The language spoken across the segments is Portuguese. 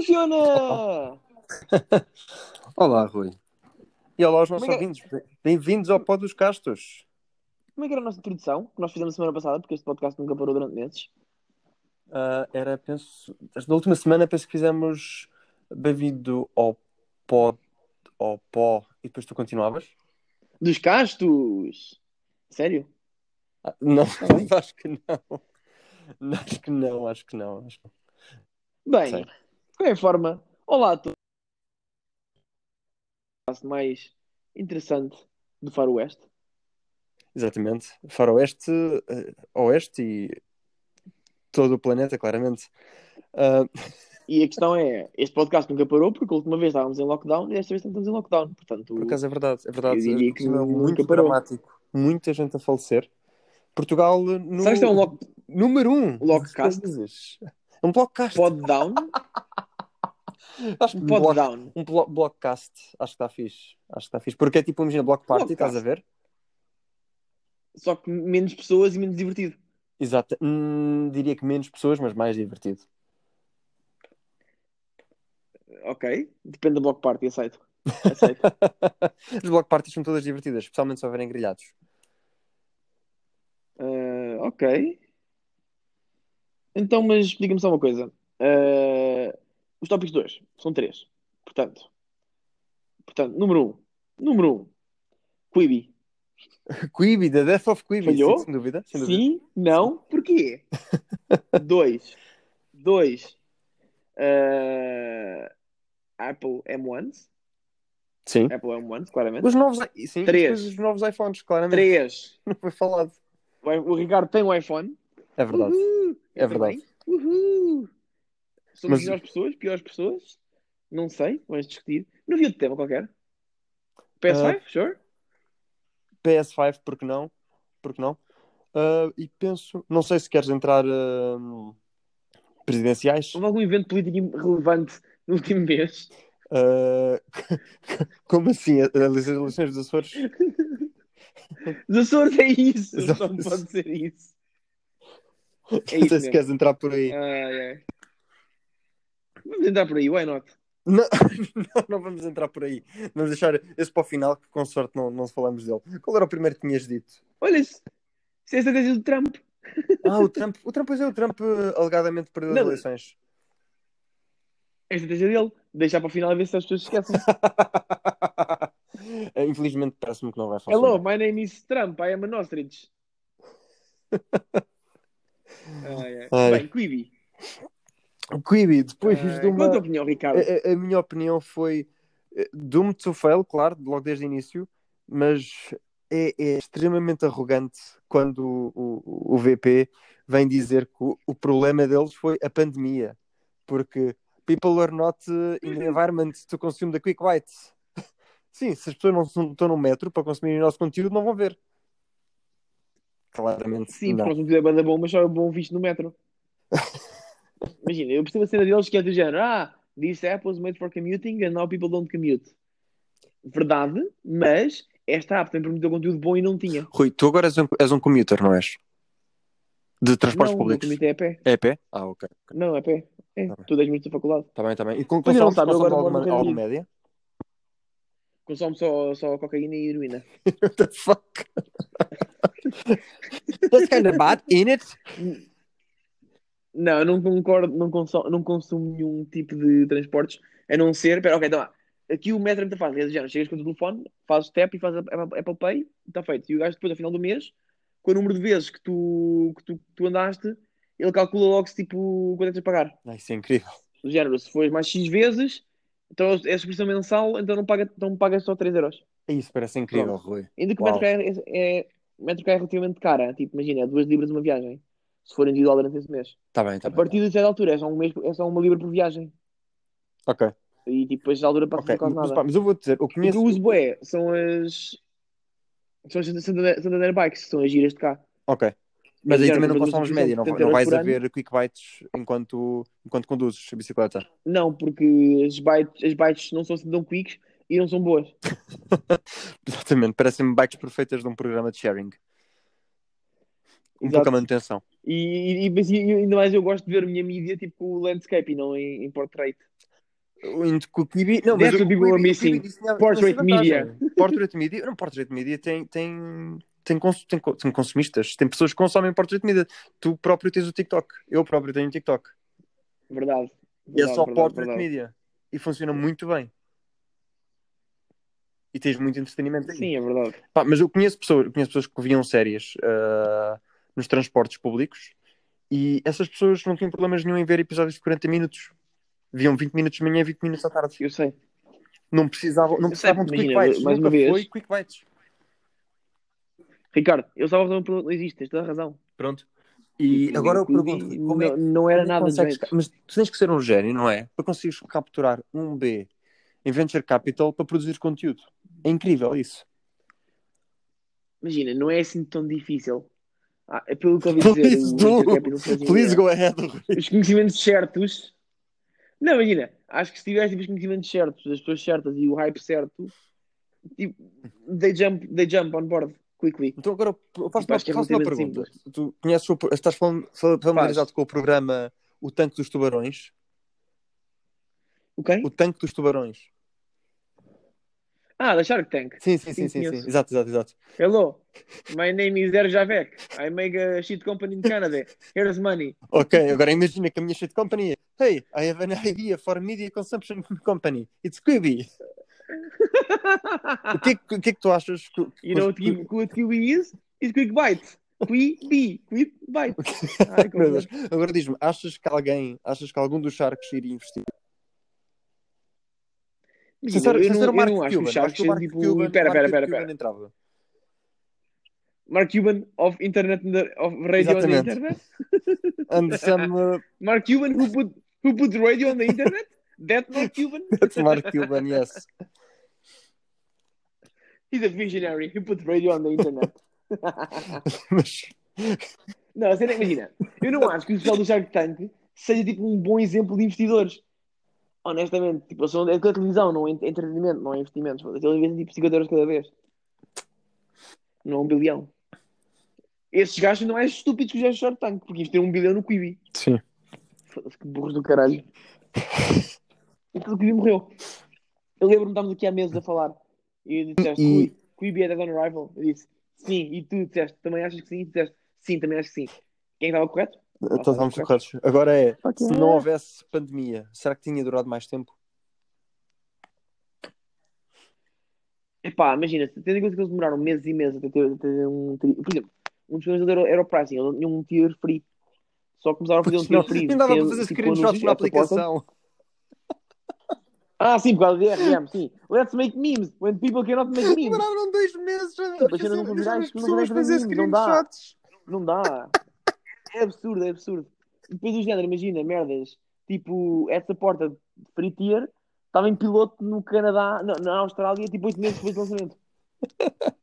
Funciona! Olá, Rui. E olá aos nossos Como é ouvintes. Bem-vindos ao Pó dos Castos. Como é que era a nossa introdução? Que nós fizemos semana passada, porque este podcast nunca parou durante meses. Ah, era, penso, na última semana penso que fizemos bem-vindo ao Pó, ao Pó, e depois tu continuavas? Dos castos! Sério? Ah, não, bem. acho que não. Acho que não, acho que não. Acho que não. Bem, Sei. De qualquer forma, olá a todos. O mais interessante do Faroeste. Exatamente. Faroeste, eh, Oeste e todo o planeta, claramente. Ah, E a questão é, este podcast nunca parou porque a última vez estávamos em lockdown e desta vez não estamos em lockdown. Portanto, Por acaso é verdade, é verdade. Eu diria que É muito parou. dramático. Muita gente a falecer. Portugal no que isto é um lock, número um. Lockcast? É um blockcast. pod down? Acho que Um um pod block- down. um blo- blockcast. Acho que está fixe. Acho que está fixe. Porque é tipo, imagina, block party, Blockcast. estás a ver? Só que menos pessoas e menos divertido. Exato. Hum, diria que menos pessoas, mas mais divertido. Ok. Depende da block party, aceito. Aceito. As block parties são todas divertidas, especialmente se houverem grelhados. Ah, ok. Então, mas diga-me só uma coisa. Ah, os tópicos 2 são três. Portanto, portanto, número 1. Um. Número 1. Um. Quibi. Quibi, The Death of Quibi, Falhou? sem dúvida. Sem dúvida. Sim, não, porquê? 2. 2. Apple M1s. Sim. Apple M1s, claramente. Os novos, sim, Três. os novos iPhones, claramente. 3. Não foi falado. O Ricardo tem um iPhone. É verdade. Uhul. É verdade. Uhul. Somos Mas- melhores pessoas, piores pessoas? Não sei, vamos discutir. Não havia de tema qualquer. PS5, Ah. sure. PS5, porque não? Porque não? Ah, e penso, não sei se queres entrar ah, presidenciais. Houve algum evento político relevante no último mês? Ah, como assim? As eleições dos Açores? Os Açores é isso. Os Só não pode ser isso. não isso sei se mesmo. queres entrar por aí. Ai, ai. Vamos entrar por aí, why not? Não, não, não vamos entrar por aí. Vamos deixar esse para o final, que com sorte não, não falamos dele. Qual era o primeiro que tinhas dito? Olha isso. É a estratégia do Trump. Ah, o Trump. O Trump, pois é, o Trump eh, alegadamente perdeu as Não. eleições. É a estratégia dele. Deixar para o final a ver se as pessoas esquecem. Eh, Infelizmente parece-me que não vai funcionar. Hello, my name is Trump. I am an ostrich. Ai. Ai. Bem, Quibi. Quibi, depois Ai, de uma... Qual a opinião, Ricardo? A, a- minha opinião foi eh, doomed to fail, claro, logo desde o início, mas é, é extremamente arrogante quando o, o, o VP vem dizer que o, o problema deles foi a pandemia, porque people are not eh, in the environment to consume the quick bites. Sim, se as pessoas não estão no metro para consumir o nosso conteúdo, não vão ver. Claramente, Sim, não. porque nós não tiver banda bom, mas só é bom visto no metro. Imagina, eu percebo a cena deles que é do género, ah, this app was made for commuting and now people don't commute. Verdade, mas esta app tem permitido conteúdo bom e não tinha. Rui, tu agora és um, és um commuter, não és? De transportes não, públicos. o commute é a pé. É a pé? Ah, ok. Não, é a pé. É, Tá tu 10 minutos da faculdade. Está bem, está bem. E com é, não sabe, agora alguma, alguma Unido. média? Consome só, só cocaína e heroína. What the fuck? That's kind of bad, ain't it? Não, eu não concordo, não consumo, não consumo nenhum tipo de transportes, a não ser. Pera, ok, então lá. Aqui o metro é muito fácil. É do género, chegas com o telefone, fazes tap e fazes Apple Apple Pay, está feito. E o gajo depois, ao final do mês, com o número de vezes que tu, que tu, que tu andaste, ele calcula logo se tipo quanto é que tens de pagar. Ah, isso é incrível. Do género, se fores mais X vezes, então é a subscrição mensal, então não, paga, não pagas só 3 euros. Isso parece incrível, Rui. Ainda que o Uau. metro é, é, é, o metro é relativamente cara. Tipo, imagina, é 2 libras uma viagem. Se for individual durante esse mês. Está bem, está A bem. partir de certa altura é só, um mês, é só uma libra por viagem. Ok, E tipo, depois da altura passa ok. quase Mas, nada. pá, mas eu vou dizer, eu O que conheço... eu uso bué são as. São as Santander, Santander Bikes, são as giras de cá. Ok. Mas aí Já, também não a média, não, não vais 70 a ver quick bites enquanto, enquanto conduzes a bicicleta. Não, porque as bikes, as bikes não são assim tão quicks e não são boas. Exatamente, parecem-me bikes perfeitas de um programa de sharing. Com Exato. pouca manutenção. E, e, mas e ainda mais eu gosto de ver a minha mídia tipo landscape e não em, em portrait. o Quibi, não, mas That's o people are missing. Portrait media. Portrait media, não, portrait media tem, tem, tem, cons- tem, tem consumistas, tem pessoas que consomem portrait media. Tu próprio tens o TikTok, eu próprio tenho o TikTok. Verdade. E é só verdade, portrait verdade. media. E funciona muito bem. E tens muito entretenimento aí. Sim, é verdade. Pá, mas eu conheço pessoas, eu conheço pessoas que viam séries ah, nos transportes públicos e essas pessoas não tinham problemas nenhum em ver episódios de 40 minutos. Viam 20 minutos de manhã e 20 minutos à tarde. Eu sei. Não precisavam, não Eu sei, precisavam de quick bites. mais Nunca uma vez- foi quick bites. Ricardo, eu estava a fazer uma pergunta, não existe, tens toda a razão. Pronto. E agora eu pergunto como é, não, não era como é que nada consegues-. Mas tu tens que ser um gênio, não é? Para conseguires capturar um B em Venture Capital para produzir conteúdo. É incrível isso. Imagina, não é assim tão difícil. Ah, é pelo que eu ouvi dizer, Please o do. Fazia- Please go ahead. os conhecimentos certos. Não, imagina, acho que se tiveres tipo, os conhecimentos certos, as pessoas certas e o hype certo, tipo, they jump, they jump on board quickly. Então agora eu faço, Tipo, é faço uma pergunta. Tu conheces o, estás fam- fa- familiarizado com o programa O Tanque dos Tubarões? Ok? O Tanque dos Tubarões. Ah, da Shark Tank. Sim, sim, sim, Sim, sim. Exato, exato, exato. Hello, my name is Er Javek. I make a shit company in Canada. Here's money. Ok, agora imagina que a minha shit company é Hey, I have an idea for a media consumption company. It's Quibi. O que, é que- o que é que tu achas que, You know what Kiwi is? It's Quick Bite. Quibi. Quick Bite. Ai. Agora diz-me, achas que alguém, achas que algum dos Sharks iria investir? Imagina, Mark não acho Acho que o Mark tipo... Cuban- Pera, pera, pera, Cuban pera. entrava. Mark Cuban of Internet, of radio on the Exatamente. Internet? And some, uh, Mark Cuban who put, who put radio on the Internet? That Mark Cuban? that's Mark Cuban, yes. He's a visionary who put radio on the Internet. Mas, Não, você nem imagina. Eu não acho que o pessoal do Shark Tank seja tipo um bom exemplo de investidores. Honestamente, tipo, eles são é da televisão, não é entretenimento, não é investimentos. Eles investem tipo 50 euros cada vez. Não é um bilhão. Esses gajos não é estúpidos que os gajos do Shark Tank, porque investiram um bilhão no Quibi. sim. Foda-se, que burros do caralho. Então o Quibi morreu. Eu lembro-me, estávamos aqui há meses a falar. E disseste, E- "Ui, Quibi é dead on arrival. Eu disse, sim. E tu disseste, também achas que sim? E tu disseste, sim, também acho que sim. Quem estava correto? Então estamos corretos. Agora é, Ok. se não houvesse pandemia, será que tinha durado mais tempo? Epá, imagina, tendo em conta que eles demoraram meses e meses até ter, ter um. Ter, por exemplo, um dos problemas era, era o pricing, eles tinham um tier free. Só começaram a fazer um tier free. nem dava para fazer tipo, screenshots na aplicação. Ah, sim, por causa do DRM, sim. Let's make memes when people cannot make memes. Demoraram dois meses a Tipo, podem fazer screenshots. Não dá. É absurdo, é absurdo. Depois do género, imagina, merdas. Tipo, essa porta de free tier estava em piloto no Canadá, na, na Austrália, tipo 8 meses depois do lançamento.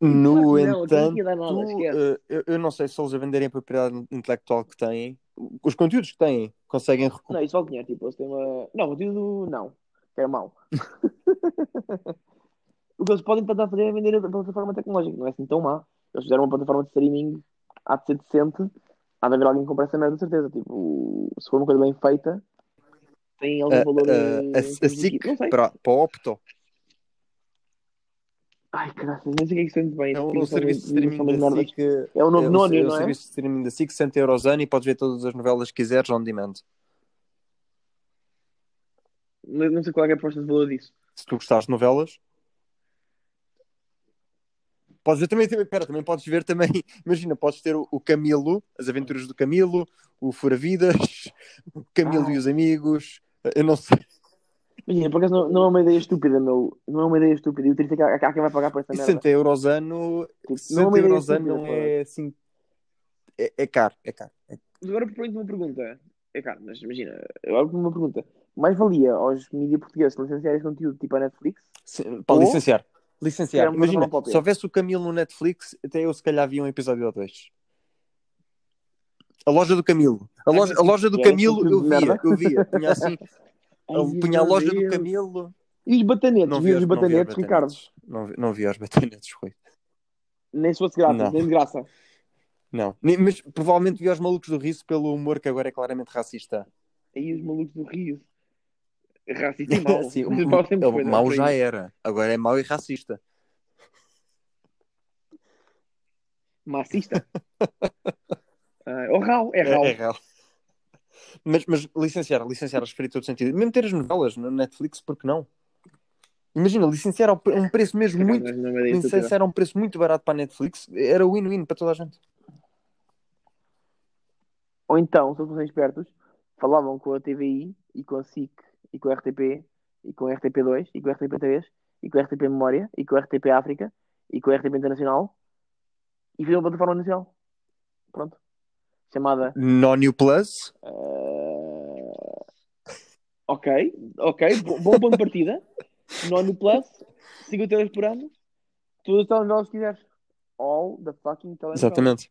No não, entanto, nada, eh, eu, eu não sei se eles a venderem a propriedade intelectual que têm, os conteúdos que têm, conseguem recuperar. Não, isso vale dinheiro, tipo, eles têm uma. Não, conteúdo não. Que era mau. o que eles podem tentar fazer é vender a plataforma tecnológica, não é assim tão má. Eles fizeram uma plataforma de streaming, há de ser decente, há de haver alguém que compre essa merda, de certeza. Tipo, se for uma coisa bem feita, tem algum A, valor. eh, a, em a SIC Não sei. para, para a Opto Ai, caralho, não sei o que é que se sente bem. é o são- serviço de streaming da. SIC. É o novo é o- Nónio, é o não é? serviço de streaming da SIC, 60 euros ano e podes ver todas as novelas que quiseres on demand. Não não sei qual é, é a proposta de valor disso. Se tu gostares de novelas, podes ver também, também, pera, também podes ver também, imagina, podes ter o, o Camilo, as aventuras do Camilo, o Fura Vidas, o Camilo Ah. e os amigos, eu não sei. Imagina, por acaso não, não é uma ideia estúpida, meu. Não é uma ideia estúpida. E o triste é que há, há quem vai pagar por essa merda. 60 euros ano, Tipo, não é 60 uma ideia euros ano não é assim, é, é caro, é caro. É- Mas agora proponho-te uma pergunta. É claro, mas imagina, agora uma pergunta. Mais valia aos mídia portugueses licenciarem esse conteúdo tipo a Netflix? Se- Para Ou- licenciar. Uma Imagina, se houvesse o Camilo no Netflix, até eu se calhar via um episódio ou dois. A loja do Camilo. A loja, a loja do Camilo eu via, eu via. Punha assim, Ai, punha a loja do. Camilo. E os batanetes? Não vi, os vi batanetes, Ricardo? Não vi, não vi os batanetes, Rui. Nem se fosse grátis, Não. nem de graça. Não. Mas provavelmente vi os malucos do riso pelo humor que agora é claramente racista. Aí os malucos do Rio. Racista e mau. Sim, o, mau sempre foi, o não, mau por já era. Agora é mau e racista. Macista. Ah, ou rau, é rau. É, é real. Mas, mas licenciar, licenciar que faria todo sentido. Mesmo ter as novelas na Netflix, porque não? Imagina, licenciar a um preço mesmo muito. É. Licenciar a um preço muito barato para a Netflix era win-win para toda a gente. Ou então, se eles fossem espertos, falavam com a TVI e com a SIC e com a RTP e com a RTP2 e com a RTP3 e com a RTP Memória e com a RTP África e com a RTP Internacional e faziam uma plataforma nacional. Pronto. Chamada. Nonio Plus, eh, Ok, ok, bom, bom ponto de partida. Nono Plus, 50 euros por ano, todos os telemóveis que quiseres. All the fucking telemóveis. exatamente.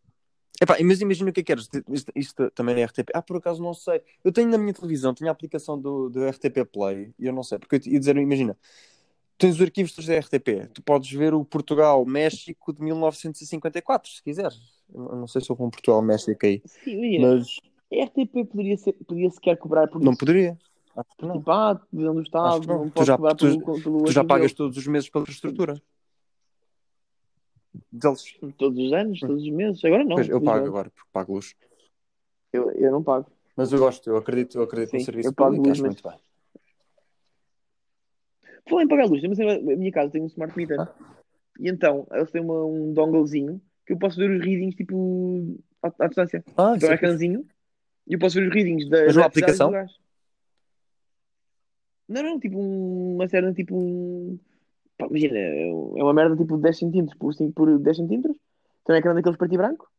Epá, mas imagina o que é que queres. Isto, isto também é RTP. Ah, por acaso não sei. Eu tenho na minha televisão, tenho a aplicação do, do RTP Play e eu não sei. Porque eu ia dizer, imagina, tens os arquivos da RTP. Tu podes ver o Portugal-México de 1954, se quiseres. Eu não sei se houve um Portugal-México aí. Sim, imagina, Mas a RTP poderia, ser, poderia sequer cobrar por não isso. poderia. Acho que não. Tipo, ah, Estado, que não. não, Tu já- cobrar tu- pelo, pelo Tu já pagas todos os meses pela infraestrutura. Deles. Todos os anos, todos os meses. Agora não. Pois, eu pago felizmente. agora, porque pago luz. Eu, eu não pago. Mas eu gosto, eu acredito, eu acredito no Sim, serviço eu pago público, luz, acho mas- muito bem. Falei em pagar luz, mas a minha casa tem um smart meter. Ah. E então, eles têm uma, um donglezinho que eu posso ver os readings tipo à, à distância. Ah, Então é ecrãzinho e eu posso ver os readings da, Mas uma aplicação? Não, não, tipo um- uma cena tipo um. Pá, imagina, é uma merda tipo de 10 centímetros por, 5 por 10 centímetros. Tem um ecrã daqueles preto e branco.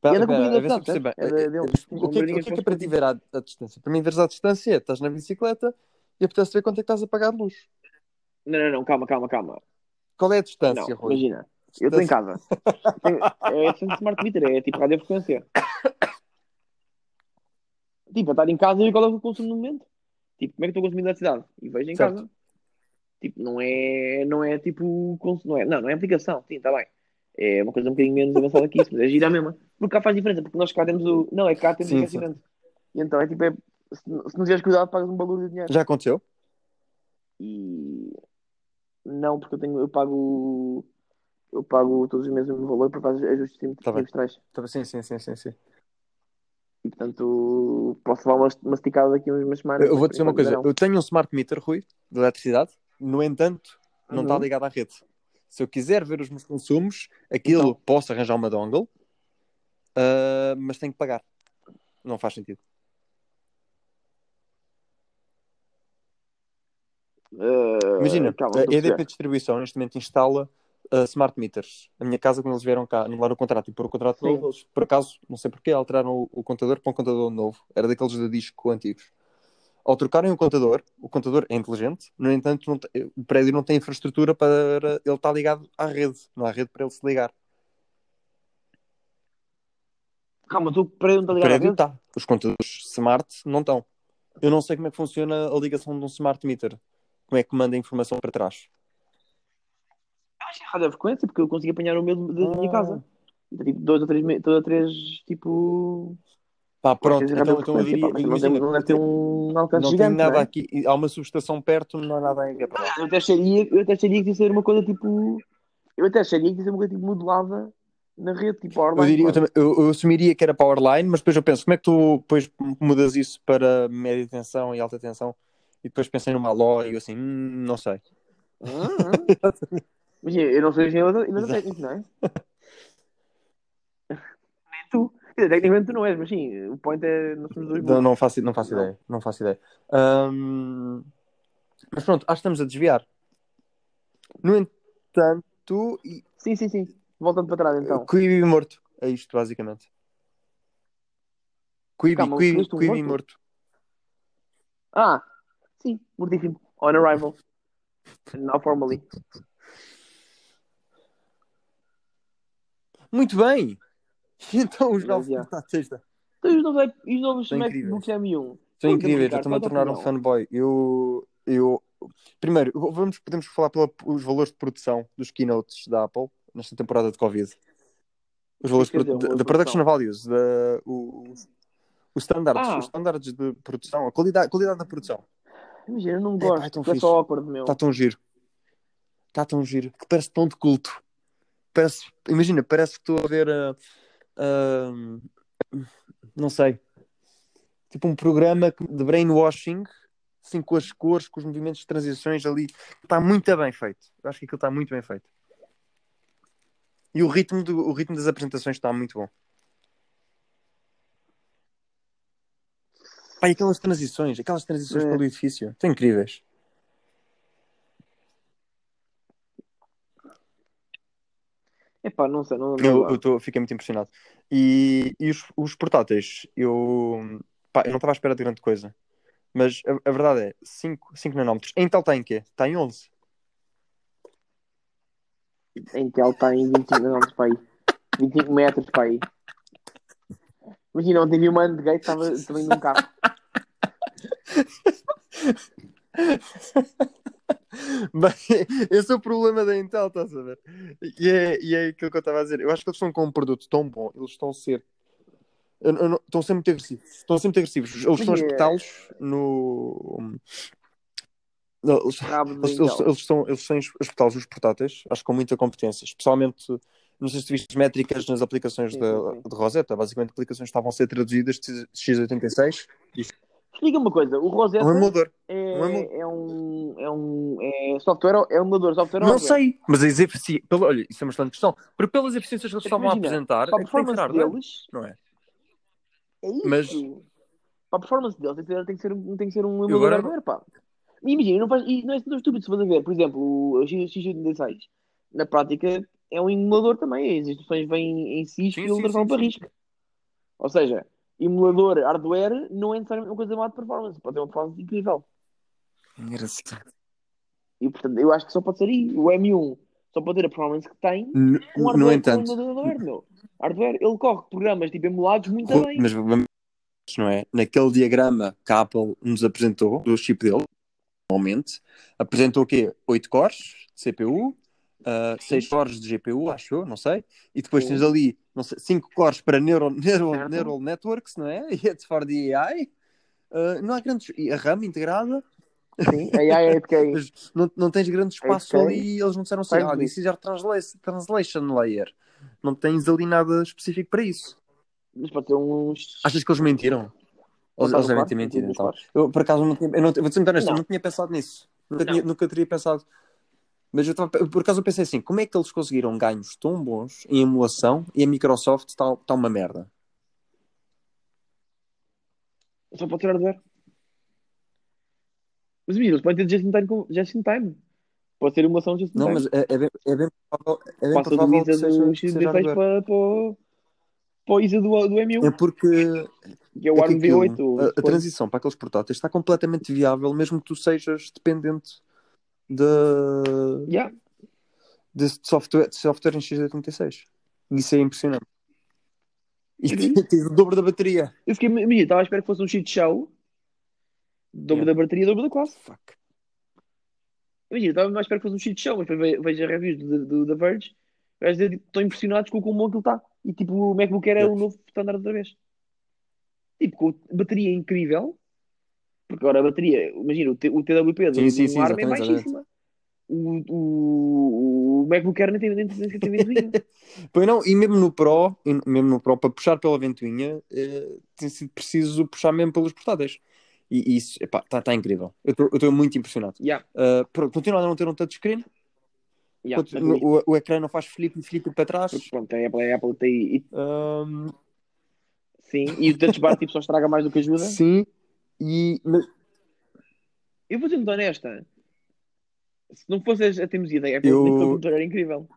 Pá, E anda com a ver se? É da- deles. O que é, que- o que é que é para ti ver à, à distância? Para mim, veres à distância, é, estás na bicicleta e apetece ver quanto é que estás a pagar de luz. Não, não, não, calma, calma, calma. Qual é a Não, distância, Rui? imagina, eu estou em casa. É sempre smart meter, é tipo radiofrequência. Tipo, a estar em casa e qual é o consumo no momento. Tipo, como é que estou consumindo eletricidade? E vejo em Certo. casa. Tipo, não é, não é tipo, não é, não, não é aplicação, sim, está bem. É uma coisa um bocadinho menos avançada que isso, mas é gira mesmo. Porque cá faz diferença, porque nós cá temos o, não, é cá temos o Sim, aquecimento. E então é tipo, é, se, se não tiveres cuidado, pagas um valor de dinheiro. Já aconteceu? E não, porque eu tenho, eu pago, eu pago todos os meses o mesmo valor para fazer ajustes Tá bem. trimestrais. Tá bem, Sim, sim, sim, sim, sim. E portanto, posso levar uma, uma esticada daqui umas semanas. Eu vou dizer uma coisa. Eu tenho um smart meter, Rui, de eletricidade. No entanto, não Uhum. está ligado à rede. Se eu quiser ver os meus consumos, aquilo Então. posso arranjar uma dongle, ah, mas tenho que pagar. Não faz sentido. não. Eh, Imagina, calma, a EDP. Distribuição neste momento instala uh, smart meters. A minha casa, quando eles vieram cá anular o contrato e pôr o contrato Sim. novo, eles, por acaso, não sei porquê, alteraram o, o contador para um contador novo. Era daqueles de disco antigos. Ao trocarem o contador, o contador é inteligente, no entanto, tem- o prédio não tem infraestrutura para ele estar ligado à rede. Não há rede para ele se ligar. Calma, tu prédio não está O ligado à prédio está. Os contadores smart não estão. Eu não sei como é que funciona a ligação de um smart meter. Como é que manda a informação para trás. Acho é rádio frequência, porque eu consigo apanhar o meu da minha Ah. casa. Então, tipo, dois ou três, dois ou três tipo. Pá, pronto, é então, então eu diria, pá, mas não, imagina, não deve ter um alcance não tem gigante. nada não é? aqui, há uma subestação perto, não há nada Gabriel. Eu até acharia, eu até acharia que isso era uma coisa tipo. Eu até acharia que isso era uma coisa tipo modelada na rede, tipo Eu, online. diria, eu, claro. também- eu- eu assumiria que era powerline, mas depois eu penso, como é que tu depois mudas isso para média tensão e alta tensão? E depois pensei numa LO e eu assim, hum, não sei. Ah, Imagina, eu não sou engenheiro eletrotécnico, não é? Quer dizer, tecnicamente tu não és, mas sim, o point é. Nós somos dois Não, não faço, não faço ideia, não faço ideia. Ahm, mas pronto, acho que estamos a desviar. No entanto, e- Sim, sim, sim. Voltando para trás então. Quibi morto. É isto, basicamente. Quibi, Calma, Quibi, um Quibi morto? morto. Ah, sim, mortíssimo. On arrival. Not formally. Muito bem! Então os novos yeah. portáteis da... Então, os novos, os novos São MacBooks M1? São incríveis, Ricardo, estou-me a é tornar um fanboy. Eu, eu... Primeiro, vamos, podemos falar pelos valores de produção dos keynotes da Apple nesta temporada de Covid. Os valores dizer, de, de de production values, da, o- os, standards, Ah. os standards de produção, a qualidade, a qualidade da produção. Imagina, eu não gosto, é tão porque é fixe. só awkward, meu. Está tão giro. Está tão giro. Que parece tão de culto. Parece, imagina, parece que estou a ver não sei. Tipo um programa de brainwashing, assim com as cores, com os movimentos de transições ali. Está muito bem feito. Eu acho que aquilo está muito bem feito. E o ritmo, do, o ritmo das apresentações está muito bom. Pá, e aquelas transições, aquelas transições É. pelo edifício, são incríveis. Epá, não sei, não, não Eu, eu tô, fiquei muito impressionado. E, e os, os portáteis, eu, pá, eu não estava à espera de grande coisa. Mas a, a verdade é, 5, 5 nanómetros. A Intel está em quê? Está em 11. A Intel está em 25 metros para aí. 25 metros para aí. Imagina, ontem vi uma Gate estava também num carro. Bem, esse é o problema da Intel, estás a ver? E é, e é aquilo que eu estava a dizer. Eu acho que eles estão com um produto tão bom, eles estão a ser. eu- eu estão a ser muito agressivos. Estão a ser muito agressivos. Eles estão a é- espetá-los no. Eles, eles, eles, eles estão, eles espetá-los os portáteis, acho que com muita competência. Especialmente, não sei se tu viste as métricas nas aplicações Sim, sim, sim. de Rosetta. Basicamente, aplicações estavam a ser traduzidas de x86 Explica uma coisa, o Rosetta um emulador. é, um emu- é um. É um. É software, é um emulador, software Não sei, mas as efici... pelo... olha, isso é uma excelente questão. Porque pelas eficiências que eles É estavam a apresentar, Para a é que performance hardware, deles, não é? é isso. Mas- Para a performance deles tem que ser, tem que ser, um- tem que ser um Eu emulador agora hardware, pá. E Imagina, não, faz, e não é tão estúpido se for a ver. Por exemplo, o X- X86, na prática, é um emulador também. As instruções vêm em si Sim, e sim, ele transforma sim, para risco. Ou seja, emulador hardware não é necessariamente uma coisa má de performance. Pode ter uma performance incrível. Engraçado. E portanto, eu acho que só pode ser aí. O M1 só pode ter a performance que tem No, com no entanto, hardware, meu. Hardware, ele corre programas tipo emulados muito bem. mas vamos, não é? Naquele diagrama que a Apple nos apresentou, do chip dele, normalmente, apresentou o quê? 8 cores de CPU, 6 cores de GPU, acho eu, não sei, e depois tens ali, não sei, 5 cores para neural, neural, neural networks, não é? E it's for the AI. Ah, não há grandes. E a RAM integrada, Sim, AI é não, não tens grande espaço Ok. ali e eles não disseram assim, ah, this is transla- translation layer. Não tens ali nada específico para isso. Mas pode ser uns. Achas que eles mentiram? Eles, devem ter mentido, então. Eu, por acaso, não tinha, eu não, vou-te ser muito honesto, eu Não. tinha pensado nisso. Nunca, tinha- nunca teria pensado. Mas eu tava, por acaso eu pensei assim, como é que eles conseguiram ganhos tão bons em emulação e a Microsoft está, está uma merda? Só pode ser hardware. Mas imagina, eles podem ter just in time. com- Just in time. Pode ser emulação just in Não, time. mas é, é bem, é bem provável, é bem Passa do provável que ISA do que seja X16 hardware. para, para, o- para o ISA do, do M1, É porque que é o é ARM V8. aquilo, o- a, a transição para aqueles portáteis está completamente viável, mesmo que tu sejas dependente de, Yeah. de software, de software em x86. Isso é impressionante. E tens o dobro da bateria. Eu fiquei, imagina, estava à espera que fosse um cheat show. Dobro Yeah. da bateria, dobro da classe. Fuck. Imagina, estava à espera que fosse um cheat show, mas depois ve- vejo a reviews do, do, da Verge. Vais dizer, estão impressionados com o quão bom aquilo está. E tipo, o MacBook Air é Yeah. o novo standard outra vez. Tipo, com bateria incrível. Porque agora a bateria, imagina, o, T, o TWP do, Sim, sim, sim, ARM é baixíssima. O, o, o MacBook Air nem tem, nem tem, ventoinha. Pois não, e mesmo no Pro, e mesmo no Pro, para puxar pela ventoinha, eh, tem sido preciso puxar mesmo pelos portáteis. E isso, está tá incrível. Eu estou muito impressionado. yeah, Uh, pronto, continua a não ter um touchscreen. yeah, isso- o, o ecrã não faz flip flip para trás. porque, pronto, a Apple, a Apple tem. e- Um, sim, e o touch bar tipo, só estraga mais do que ajuda. sim, e mas- Eu vou ser muito honesta. Se não fosse a da Apple, Eu- o computador era incrível.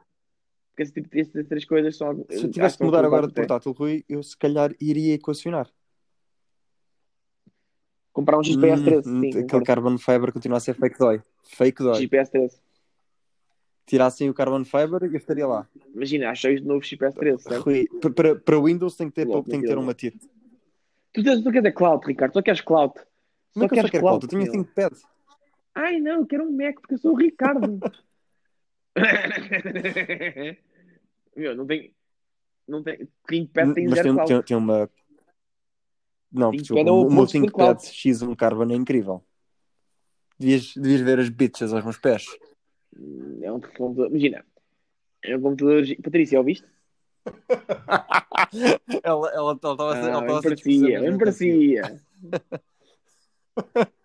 Porque esse tipo, estas três coisas são. se eu tivesse que mudar agora de portátil, Rui, eu se calhar iria equacionar. Comprar um XPS 13, Hum, sim. aquele concordo. carbon fiber continua a ser fake dói. Fake dói. XPS 13. Tirassem o carbon fiber e eu estaria lá. Imagina, achei o novo XPS 13, certo? Rui, pa- para, Windows tem que ter, Logo, tem que ter uma. Tu, tens, tu queres é cloud, Ricardo. Tu queres cloud. Como é Só que eu só queres quero cloud. cloud? Eu tinha. ThinkPad. Ai não, eu quero um Mac porque eu sou o Ricardo. meu, não tem. Não tem. ThinkPad tem Mas zero tem, cloud. tem, tem uma. Não, ThinkPad é o o meu ThinkPad cloud. X1 Carbon é incrível. Devias, devias ver as bitches aos meus pés. É um computador. Imagina, é um computador. Patrícia, ouviste? ela ela estava Ah, bem parecia, bem parecia.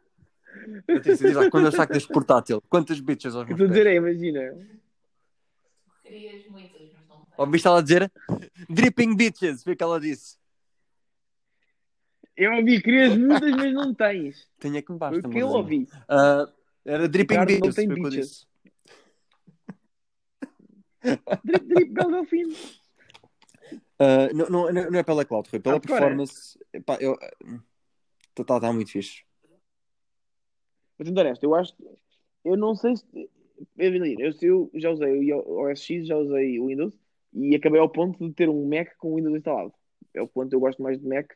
Diz lá, quando eu saco deste portátil, quantas bitches aos que meus estou a dizer imagina. Querias muitas, mas não tens. Ouviste ela dizer? Dripping bitches, foi o que ela disse. Eu ouvi, querias muitas, mas não tens. Tenho é que me basta. o que eu ouvi. Ah, era dripping Ricardo não bitches, tem que eu bitches. disse. Drip, drip, Beldelfino. Ah, não, não, não é pela cloud, foi pela Ah, claro. performance. Epá, eu... Está tá, tá muito fixe. Vou tentar esta. Eu acho. Eu não sei se. Eu, eu, eu já usei o OS X, já usei o Windows e acabei ao ponto de ter um Mac com o Windows instalado. É o quanto eu gosto mais de Mac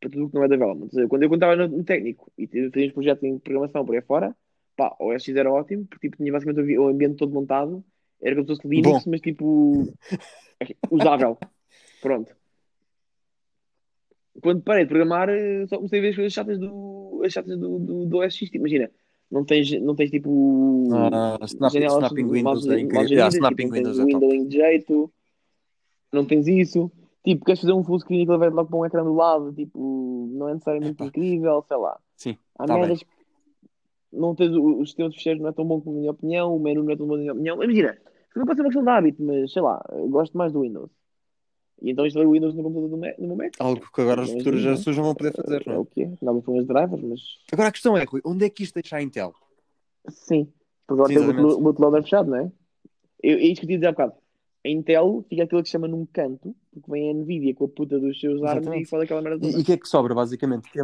para tudo o que não é development. Seja, Quando eu estava no, no técnico e tinha uns projetos em programação por aí fora, pá, o OS X era ótimo, porque tipo, tinha basicamente o ambiente todo montado, era como se fosse Linux, Bom. mas tipo usável. Pronto. Quando parei de programar, eh, só comecei a ver as coisas chatas do, as chatas do, do, do OS X. Imagina, não tens, não tens tipo Ah, snap- janelas snapping Windows é incrível. Yeah, snapping Windows é windowing de jeito, não tens isso. Tipo, queres fazer um full screen e ele vai logo para um ecrã do lado, tipo, não é necessariamente Epá. incrível, sei lá. Sim, Há tá merdas que não tens o, o sistema de fecheiros não é tão bom como na minha opinião, o menu não é tão bom na minha opinião. Imagina, não pode ser uma questão de hábito, mas sei lá, gosto mais do Windows. E então instalei o Windows no computador do meu Mac. Algo que agora as Mas, futuras gerações não vão poder fazer, É não o quê? Dava para umas drivers, mas Agora a questão é, Rui, onde é que isto deixa a Intel? sim. Porque agora tem o bootloader fechado, não é? Eu, é eu dizer há bocado. A Intel fica aquilo que se chama num canto, porque vem a Nvidia com a puta dos seus armas e fala aquela merda. E o que é que sobra, basicamente? É-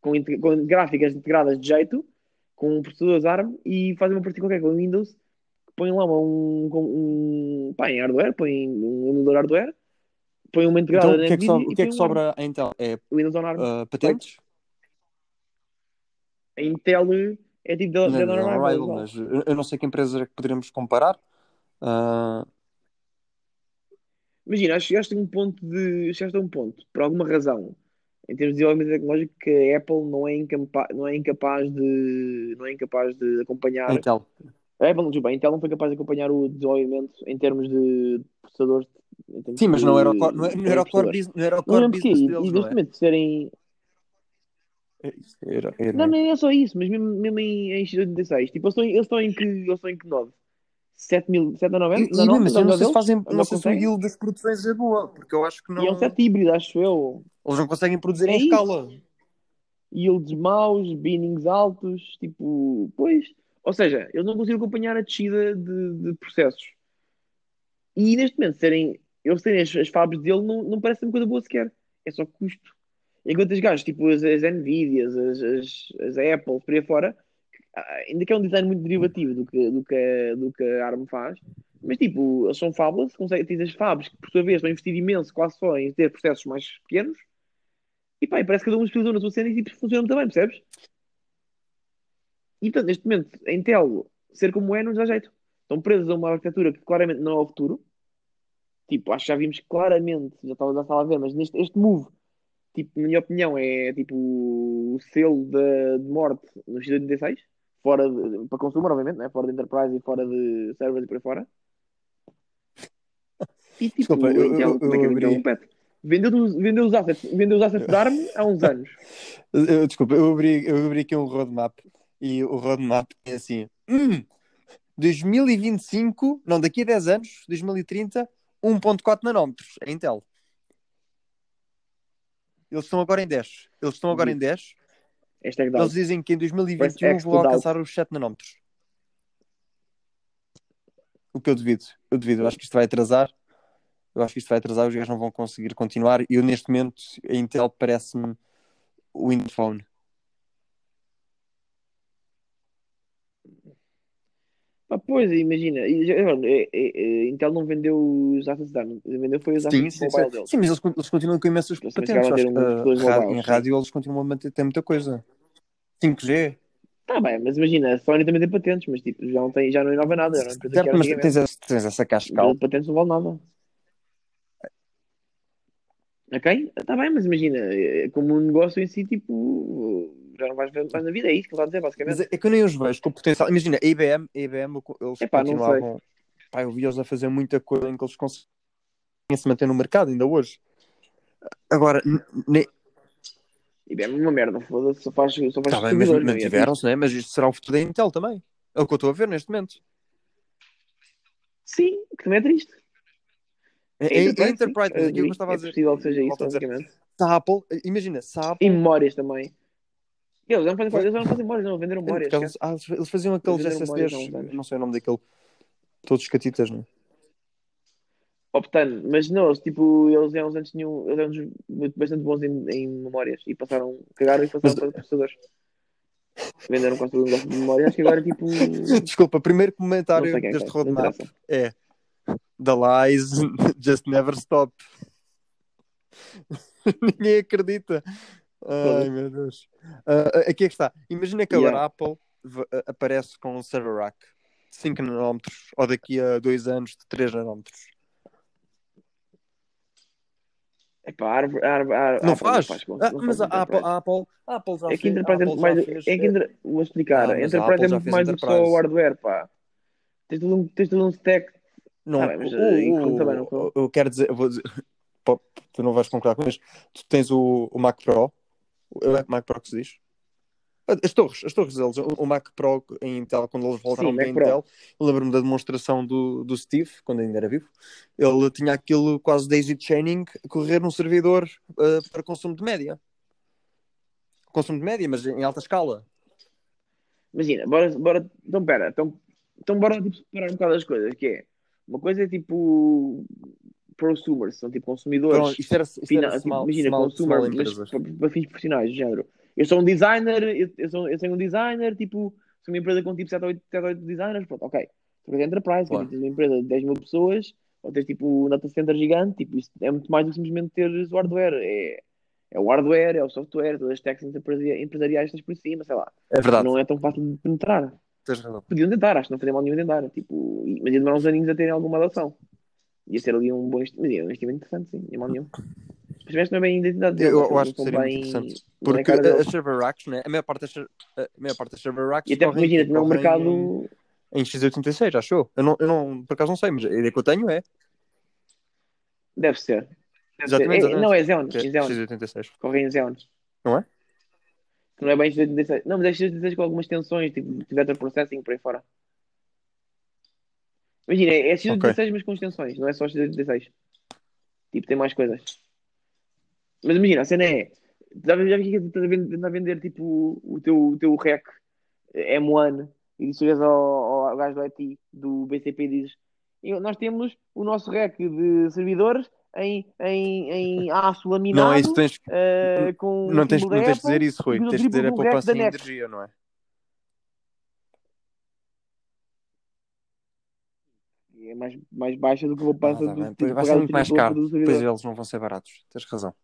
com, com gráficas integradas de jeito, com processadores ARM e fazem uma partida qualquer com o Windows, põem lá um, um, pá, em hardware, põem um emulador hardware, põem uma integrada Então, o da que é que, o que, é que um sobra a Intel? É ah, patentes? A Intel é tipo não, Arrival. Arrival, igual. mas eu não sei que empresas é que poderíamos comparar. Ah, Imagina, acho que chegaste a um ponto de. Chegaste a um ponto, por alguma razão, em termos de desenvolvimento tecnológico, que a Apple não é, incapa- não é incapaz de. não é incapaz de acompanhar. Intel. Apple, desculpa, a Intel não foi capaz de acompanhar o desenvolvimento em termos de processadores. termos Sim, mas não era o core, não era, não era o core, business, não era o Não core porquê. business E, deles, e não neste é? momento serem. É Era, era. Não, nem é só isso, mas mesmo, mesmo em, em X86. Tipo, eles estão, em- eles estão em que. Eles estão em que 9? 7 mil, 7 a 9? E, e mesmo assim, eu não sei se fazem, não Não sei se o yield das produções é boa, porque eu acho que não. E é um 7 híbrido, acho eu. Eles não conseguem produzir É em isso. escala. Yields maus, binnings altos, tipo. Pois. Ou seja, eles não conseguem acompanhar a descida de, de processos. E neste momento, serem. Eles terem as, as fábricas dele não, não parece uma coisa boa sequer. É só custo. Enquanto as gajos, tipo as, as Nvidias, as, as, as Apple, por aí fora, ah, ainda que é um design muito derivativo do que, do que, do que a ARM faz, mas tipo, eles são fábulas, conseguem, tens as fábricas que por sua vez a investir imenso quase só em ter processos mais pequenos, e pá, e parece que cada um especializou na sua cena e tipo, funciona bem, percebes? E portanto, neste momento, a Intel ser como é não lhes dá jeito. Estão presos a uma arquitetura que claramente não é o futuro. Tipo, acho que já vimos claramente, já estava já estava a ver, mas neste este move, tipo, na minha opinião, é tipo o selo de, de morte no X86, fora de, para consumer, obviamente, né? fora de enterprise e fora de servers e por aí fora. E tipo, Desculpa, eu- eu- como é que eu Intel abri- compete? Vendeu, os- vendeu os assets, vendeu os assets de ARM há uns anos. Eu- desculpa, eu abri, eu abri aqui um roadmap e o roadmap é assim: hum, 2025, não, daqui a 10 anos, 2030, 1.4 nanómetros, a Intel. Eles estão agora em 10. Eles estão agora em 10. Hashtag Eles dizem que em Parece 2021 X vão alcançar os 7 nanómetros. O que eu duvido. Eu duvido. Eu acho que isto vai atrasar. Eu acho que isto vai atrasar. Os gajos não vão conseguir continuar. E eu, neste momento, a Intel parece-me o Windows Phone. Ah, pois, imagina, agora, é- é- é, Intel não vendeu os assets ARM, vendeu foi os assets sim, mobile sim. deles. Sim, mas eles, eles continuam com imensas Eles patentes. a Acho que, mobiles, em rádio eles continuam a manter tem muita coisa. 5G. Tá bem, mas imagina, a Sony também tem patentes, mas tipo, já não, tem, já não inova nada, era uma empresa que Certo, era mas tens, essa- tens essa cascal. a patentes não vale nada. Ok? Tá bem, mas imagina, como um negócio em si, tipo, já não vais ver mais na vida, é isso que ele está a dizer, basicamente. Mas é que eu nem os vejo com potencial. Imagina, a IBM, a IBM eles Epá, continuavam. Pá, eu vi-os a fazer muita coisa em que eles conseguem se manter no mercado ainda hoje. Agora, nem- bem, é uma merda, foda-se, só faz, só faz tá bem, mas é? mantiveram-se, né? Mas isto será o futuro da Intel também. É o que eu estou a ver neste momento. Sim, que também é triste. É, é, é Enterprise, Enterprise, sim. mas aquilo que eu estava a é dizer. possível que seja isso, a basicamente. Se a Apple, imagina, se a Apple. E memórias também. Eles não fazem, eles não fazem não, venderam memórias. Porque eles, ah, eles faziam aqueles SSDs, anos. não sei o nome daquele, todos catitas, não é? Optando, mas não, eles, tipo, eles há uns anos tinham, eles eram bastante bons em, em memórias e passaram, cagaram e passaram Mas- para processadores. Venderam quase todo o negócio de memória, acho que agora tipo. Desculpa, primeiro Não comentário quem é deste é, não roadmap é The lies just never stop. Ninguém acredita. Ai meu Deus. Ah, aqui é que está. Imagina que agora Yeah. a Apple aparece com um server rack de 5 nanómetros ou daqui a 2 anos de 3 nanómetros. Epá, a árvore, a árvore, a Não Apple faz. com- Ah, não mas a faz Apple, a Apple, a Apple já É que Enterprise é Apple mais. fez- É que Enter- Vou explicar. Ah, a Enterprise é muito mais do que só o hardware, pá. Tens todo um, tens todo um stack. Não, bem, mas, o- eh, o- também, não eu quero dizer, eu vou dizer, tu não vais concordar com isto. Tu tens o, o Mac Pro, é Mac Pro que se diz? As torres, as torres deles, o o Mac Pro em Intel, quando eles voltaram Pro. Intel, lembro-me da demonstração do, do Steve, quando ainda era vivo. Ele tinha aquilo quase daisy chaining, correr num servidor eh, para consumo de média. Consumo de média, mas em alta escala. Imagina, bora, bora. Então, pera. Então, então bora tipo, separar um bocado as coisas. Que é. Uma coisa é tipo. Prosumers, são tipo consumidores. Pronto, isto era, isto era tipo, small, imagina, small, consumer, small mas empresas. para, fins profissionais, do género. Eu sou um designer, eu, eu, sou, eu sou um designer, tipo, sou uma empresa com tipo 7 ou 8, 7 ou 8 designers, pronto, ok. Tu és enterprise, Claro. que tens uma empresa de 10 mil pessoas, ou tens tipo um data center gigante, tipo, isso é muito mais do que simplesmente teres o hardware. É, é o hardware, é o software, todas as técnicas empresari- empresariais tens por cima, sei lá. É verdade, Não é tão fácil de penetrar. tens razão. Podiam tentar, acho que não fazia mal nenhum tentar. Tipo, mas ia demorar uns aninhos a terem alguma adoção. Ia ser ali um bom investimento, um investimento interessante, sim, nem mal nenhum. Especialmente não é bem a identidade deles, Eu, acho eu acho que seria interessante. é Porque as server racks, né? a, maior parte das, ser- a server racks E até porque imagina, é um mercado. Em, em x86, acho eu. Eu não, eu não, por acaso não sei, mas a ideia que eu tenho é. Deve ser. Deve ser. Exatamente, É- exatamente. não, é Xeon. é É Xeon. x86. Corre em Xeon. Não é? Não é bem x86. Não, mas é x86 com algumas tensões, tipo de vector processing por aí fora. Imagina, é x86 mas com extensões, não é só x86. Tipo, tem mais coisas. Mas imagina, a cena é. Já vi que estás a vender, tipo o teu, o teu rec eh, M1 e chegas ao, ao gajo do IT do BCP e dizes "Eu- nós temos o nosso rec de servidores em, em, em aço laminado Não é isso, tens, eh, com não o tens, não tens de dizer isso, Rui. Tens de dizer a rec poupança em NEC. energia, não é? É mais, mais baixa do que vou Ah, passar tá do, Pois vai ser muito mais triplo caro. do Pois servidor. eles não vão ser baratos. Tens razão.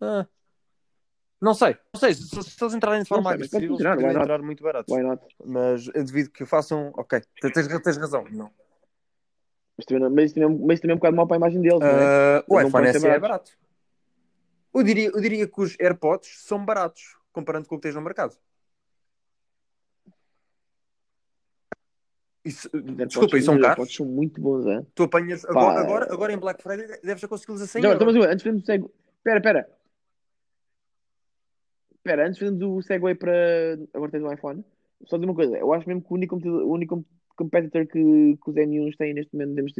Ah. Não sei, não sei. Se, se eles entrarem de forma sei, mas agressiva, eles not? entrar muito baratos. Mas eu devido que façam. Ok, tens, tens razão. Não. Mas também, mas, também, mas isso também é um bocado mau para a imagem deles, é? Ah, o iPhone SE é barato. Eu diria, eu diria que os AirPods são baratos, comparando com o que tens no mercado. Isso, AirPods- desculpa, e são os caros? São muito bons, é? Tu apanhas. Agora, agora, agora em Black Friday deves já consegui-los a 100 Já, euros. então, mas antes fazemos o segue. Espera, espera. Espera, antes fazemos o segue para. Agora tens um iPhone. Só dizer uma coisa. Eu acho mesmo que o único, o único competitor que, que os M1s têm neste momento, temos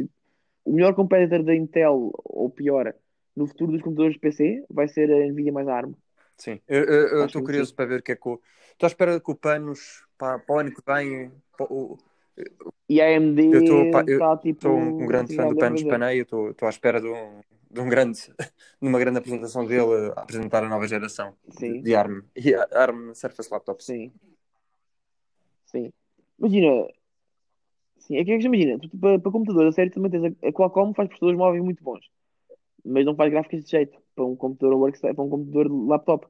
o melhor competitor da Intel, ou pior, no futuro dos computadores de PC, vai ser a Nvidia mais a ARM. Sim, eu estou curioso sim. para ver o que é que o. Estou à espera que o Panos, para, para o ano que vem. para o- E a AMD está tipo. Sou um, grande fã do Panos. Panay, eu estou estou à espera de, um, de, um grande, de uma grande apresentação dele a apresentar a nova geração Sim. de ARM. E ARM Surface Laptops. Sim. Sim. Imagina. Sim, é que é que imagina, para, para computador, a sério, também tens a, a Qualcomm faz processadores móveis muito bons, mas não faz gráficas de jeito para um computador workstation, para um computador de laptop.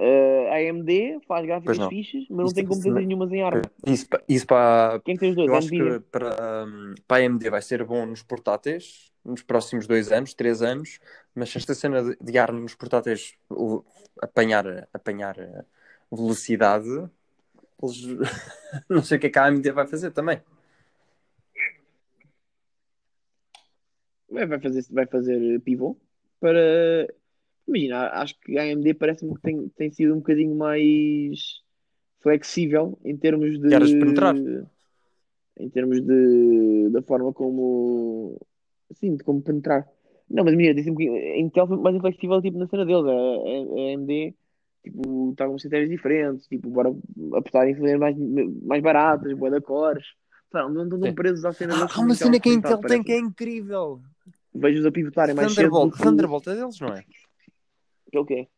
Uh, a AMD faz gráficas não. fixes, mas não Isso- tem isso computadores não- nenhumas em ARM. Isso, isso para. Quem é tem os dois? Eu acho que para, um, para a AMD vai ser bom nos portáteis nos próximos dois anos, três anos, mas se esta cena de, de ARM nos portáteis o- apanhar, apanhar velocidade, eles... não sei o que é que a AMD vai fazer também. Vai fazer, vai fazer pivô para. Imagina, acho que a AMD parece-me que tem, tem sido um bocadinho mais flexível em termos de. Queres penetrar? Em termos de. da forma como. Assim, de como penetrar. Não, mas imagina, disse-me que a Intel foi mais inflexível tipo, na cena deles. A, a, a AMD tipo, está com estratégias diferentes, tipo, bora apostar em fazer mais, mais baratas, boa da cores. Pá, Não não estão Sim. presos à cena Ah, deles. há uma cena que a Intel tem que é incrível. Vejo-os a pivotarem mais cedo. Thunderbolt é deles, não é? Que é o quê?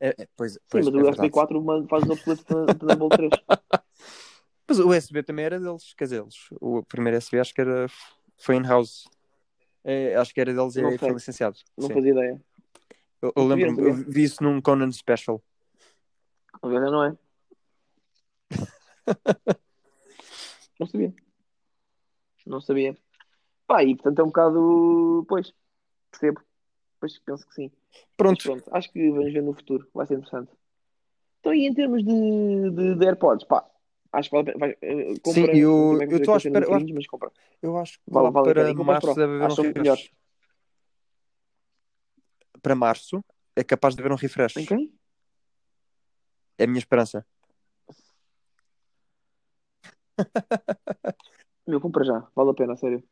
É, é, pois, Sim, pois, mas é o verdade. USB 4 man- faz obsoletos de Thunderbolt 3. Mas o USB também era deles, quer dizer, eles, o primeiro USB acho que era, foi in-house. É, acho que era deles Não e foi licenciado. Não Sim. fazia ideia. Eu, eu não eu vi isso num Conan Special. A ver, não é? Não sabia. Não sabia. Pá, e portanto é um bocado. Pois, percebo. Pois penso que sim. Mas Pronto, pronto, acho que vamos ver no futuro. Vai ser interessante. Então, e em termos de, de, de AirPods, pá, acho que vale a pena. Vai, eh, compra, Sim, eu- estou à espera- eu gringos, mas compra. eu acho que Vale- vale para março deve haver um Acho refresh. Para março é capaz de haver um refresh. Em quem? É a minha esperança. Meu, compra já. Vale a pena, sério.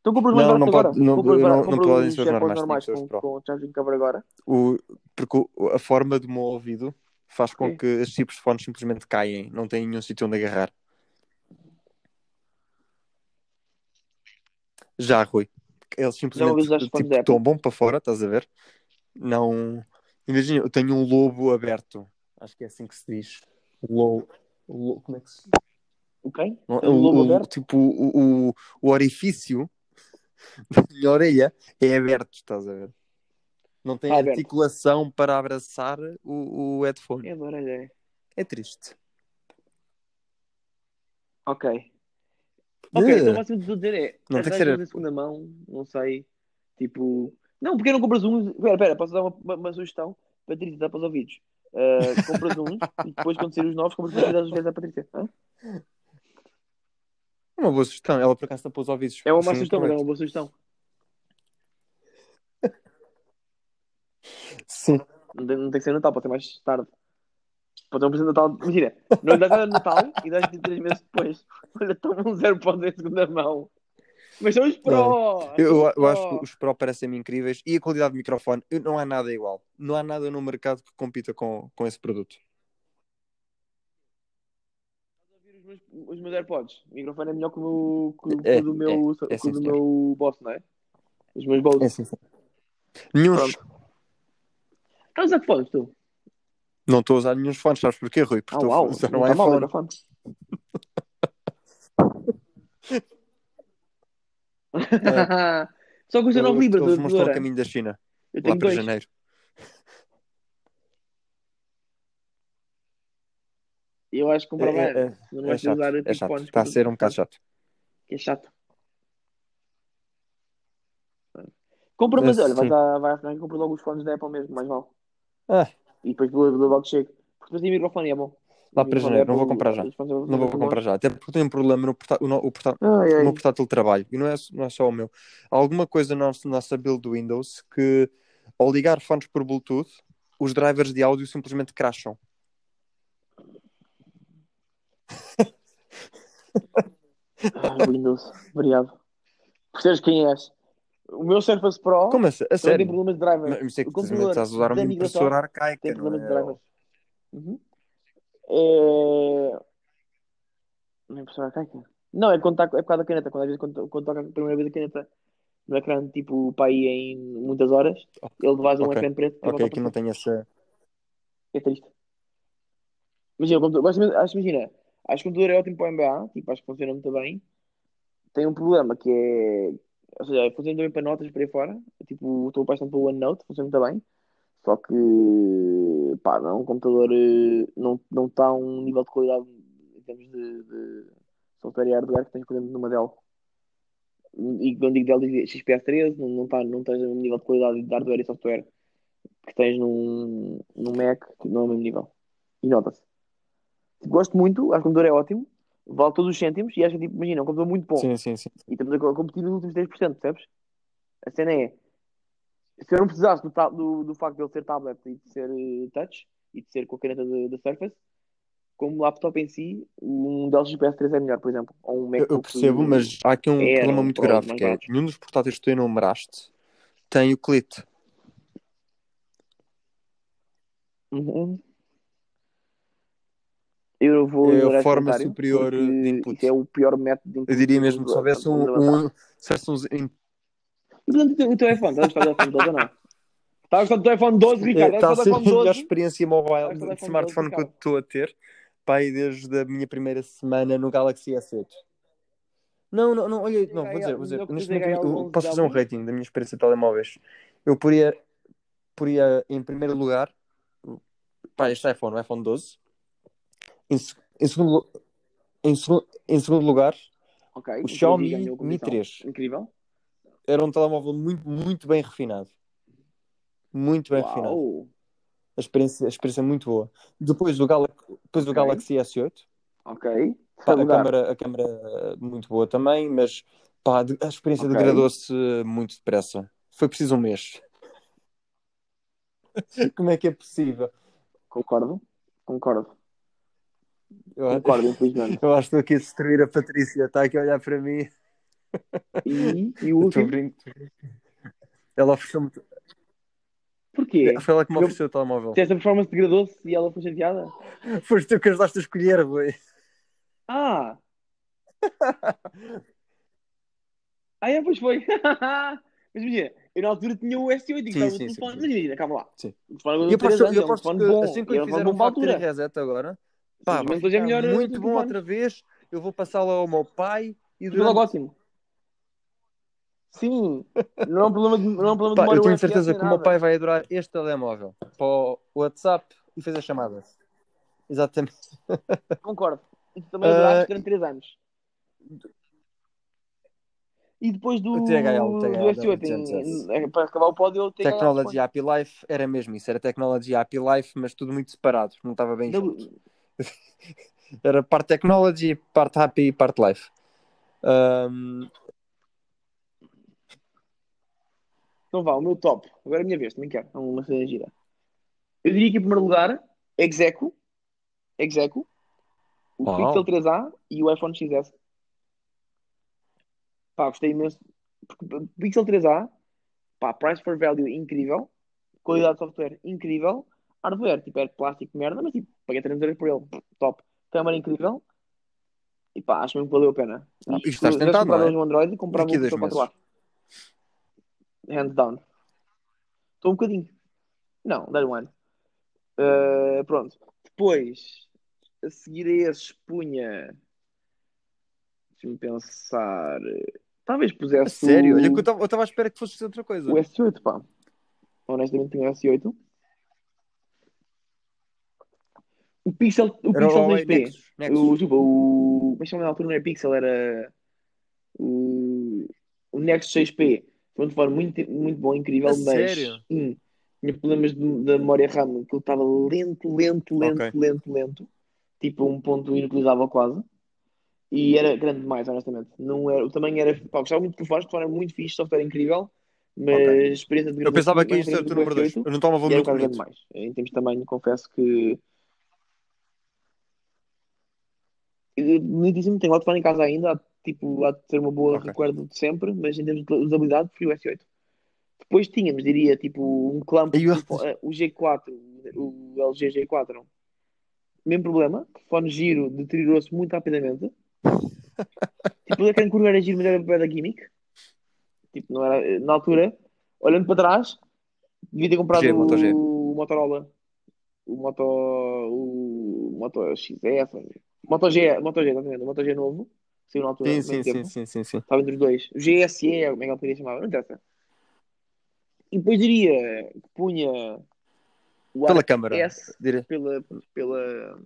Então compras mais Não, não agora. pode- não- compras não- não compras podem normais, com, Pro. com charging cover agora. O, porque o- a forma do meu ouvido faz com que estes tipos de fones simplesmente caem, não têm nenhum sítio onde agarrar. Já, Rui. Eles simplesmente tipo, tombam para fora, estás a ver? Não. Imagina, eu tenho um lobo aberto. Acho que é assim que se diz. Lobo. lo- Como é que se O quem? não, Tens o lobo o, o- aberto? tipo, o, o, o orifício minha orelha é aberto, estás a ver? Não tem Ah, aberto. articulação para abraçar o, o headphone. É é. É triste. Ok. Ok, então o máximo que estou a dizer é. Não tem que ser- em segunda mão, não sei. Tipo. Não, porque não compras uns. Espera, espera, posso dar uma, uma, uma sugestão? Patrícia, dá para os ouvidos. Ah, compras uns e depois, quando sair os novos, compras os dás os velhos à Patrícia. Hã? É uma boa sugestão. Ela por acaso tapou os ouvidos. É uma má sugestão, mas é uma boa sugestão. Sim. Não tem, não tem que ser Natal, pode ser mais tarde. Pode ter um presente de Natal. Imagina, não dás nada de Natal e dás-lhe três meses depois. Olha, toma um zero ponto em segunda mão. Mas são os Pro! Eu, eu, eu acho que os Pro parecem-me incríveis e a qualidade do microfone não há nada igual. Não há nada no mercado que compita com, com esse produto. Os meus, os meus AirPods. O microfone é melhor que o, que, o- que É, o do meu, é, é que o do meu boss, não é? Os meus Bose. É sim, sim. Nenhum. Estás a usar que fones, tu? não estou a usar nenhum fones, sabes porquê, Rui? Ah, Porque estou uau. a usar Não um mal o iPhone. microfone. Só custa 9 libras. Eles a a tesoura. caminho da China, Eu lá tenho para dois. janeiro. Eu acho que comprava É- é- antes. Eu não É de chato, usar é chato. fones. Está a ser um bocado chato. Que é chato. Compra, mas olha, vai, vai arrancar e compra logo os fones da Apple mesmo, mais vale. Ah, E depois do, logo chego. Porque depois tem microfone e é bom. lá O para janeiro, não vou comprar já. Não vou comprar já. Até porque tenho um problema no portátil, o, o portátil, Ai, o ai. meu portátil de trabalho. E não é, não é só o meu. Há alguma coisa na nossa, nossa build do Windows que, ao ligar fones por Bluetooth, os drivers de áudio simplesmente crasham. Ai, Windows, obrigado. Percebes quem és? O meu Surface Pro Como assim? A também tem sério? problemas de driver. Mas isso é que estás a usar uma impressora arcaica, tem problemas de é? drivers. Uhum. É... Não é impressora arcaica? Não, é, quando tá, é por causa da caneta. Quando, às vezes, quando, quando toca a primeira vez a caneta no ecrã, tipo, para aí em muitas horas, ele vaza um Ok. ecrã preto. Ok, aqui não tem essa. É triste. Imagina, o computador, gosto acho, imagina, acho que o computador é ótimo para o NBA, tipo, acho que funciona muito bem. Tem um problema que é, ou seja, funciona também para notas por aí fora. Tipo, estou apaixonado pelo OneNote, funciona muito bem. Só que, pá, não, é um computador eh, não, não está a um nível de qualidade em termos de, de software e hardware que tens, por exemplo, numa Dell. E quando digo Dell, digo XPS 13, não, não está não a um nível de qualidade de hardware e software que tens num, num Mac não é o mesmo nível. E nota-se. Gosto muito, acho que o computador é ótimo, vale todos os cêntimos e acho que, tipo, imagina, é um computador muito bom. Sim, sim, sim. E estamos a competir nos últimos 10%, percebes? A cena é, se eu não precisasse do, do, do facto de ele ser tablet e de ser eh, touch e de ser com a caneta da Surface, como laptop em si, um Dell XPS 3 é melhor, por exemplo. Ou um MacBook eu percebo, mas há aqui um Air, problema muito grave, que é nenhum dos portáteis que tu enumeraste tem o clite. Uhum. Eu vou É a forma superior de input. É o pior método de input. Eu diria mesmo que se houvesse um, um, se houvesse uns in- E portanto, o teu- o iPhone, estás a gostar do iPhone 12 ou não? Está a do teu iPhone 12, Ricardo? Está a Estás ser a melhor 12? experiência mobile de smartphone que eu 12, estou a ter pai, desde a minha primeira semana no Galaxy S8. Não, não, não, olha, não, vou dizer, vou dizer, o neste momento posso fazer um 11W. rating da minha experiência de telemóveis. Eu poria, poria em primeiro lugar, pá, este iPhone, o iPhone 12. Em, em segundo, em, segu- em segundo lugar, Ok, O Xiaomi Mi competição. 3. Incrível. era um telemóvel muito, muito bem refinado. Muito bem refinado. Uau. A experiência, a experiência é muito boa. Depois o, Gala, depois o Ok. Galaxy S8. Ok. Pá, a, câmara, a câmara eh, muito boa também, mas pá, a experiência Ok. degradou-se muito depressa. Foi preciso um mês. Como é que é possível? Concordo. Concordo. Eu, Concordo, infelizmente. eu acho que estou aqui a destruir a Patrícia. Está aqui a olhar para mim. E, e o Eu último? brincar. Ela ofereceu-me. Porquê? Foi ela que me Eu- ofereceu o telemóvel. Se esta performance degradou-se e ela foi chateada? Foste tu que ajudaste a escolher, Rui. Ah! Ah, é, pois foi. Mas imagina, eu na altura tinha o S8 e estava o telefone. Mas imagina, calma lá. Sim. O telefone E agora aposto, anos, eu é bom. assim que eu fizer um reset agora, pá, vai é ficar melhor muito bom outra vez. Eu vou passá-lo ao meu pai e durante... ótimo. Sim, não é um problema de, não é um problema de Pá, memória eu tenho certeza que o meu pai vai adorar este telemóvel para o WhatsApp e fazer chamadas. Exatamente. Concordo. Também Ah, adoraste durante 3 anos. E depois do, O THL, o do THL S8, em- em- para acabar o pódio, o THL. Technology Happy Life era mesmo isso, era Technology Happy Life, mas tudo muito separado, não estava bem W- junto. Era parte Technology, parte Happy e parte Life. Ahm, Então vá, o meu top. Agora é a minha vez, também quero. É uma cena gira. Eu diria que em primeiro lugar, Execo. Execo. O Uau. Pixel 3a e o iPhone XS. Pá, gostei imenso. Pixel 3a, pá, price for value incrível. Qualidade de software incrível. Hardware, tipo, era de plástico merda, mas tipo, paguei 300 euros por ele. Top. Câmara incrível. E pá, acho mesmo que valeu a pena. Ah, E e estás tentado, comprar não é? um Android, comprava Daqui a um Pixel 4A. Hands down. Estou um bocadinho. Não, dá um ano. Uh, pronto. Depois, a seguir a esses, punha. Deixa-me pensar. Talvez A pusesse sério? o, eu estava eu estava à espera que fosse outra coisa. o S8, pá. Honestamente, tinha o S8. O Pixel, o Era Pixel o 2P. Nexus. O, Nexus. desculpa, o. É chama na altura? Não era Pixel, era. O, o Nexus 6P. Foi um telefone muito, muito bom, incrível, A mas. sério? Um, tinha problemas de- da memória RAM, que ele estava lento, lento, lento, Ok. lento, lento. Tipo, um ponto inutilizável quase. E era grande demais, honestamente. Não era, o tamanho era. Pá, gostava muito do telefone, o telefone era muito fixe, software incrível, mas Ok. a experiência de Eu pensava que mais isto era o número 2. S8, Eu não estava era um muito grande demais. Em termos de tamanho, confesso que. Bonitíssimo, tenho o telefone em casa ainda, há, tipo, há de ser uma boa Ok. recuerdo de sempre, mas em termos de usabilidade, prefiro o S8. Depois tínhamos, diria, tipo, um clamp, o- tipo, eh, o G4, o LG G4. Mesmo problema, telefone giro deteriorou-se muito rapidamente. tipo, o ecrã curvo era giro, mas era bem da gimmick. Tipo, não era, na altura, olhando para trás, devia ter comprado G, G. o Motorola. O Moto. O Moto XS. Moto G, Moto G. O Moto G novo. Saiu na altura. Sim, sim, sim, sim, sim, sim. Estava entre os dois. O GSE, como é que ele podia chamar? Não interessa. E depois diria que punha o Pela câmara. S pela, pela,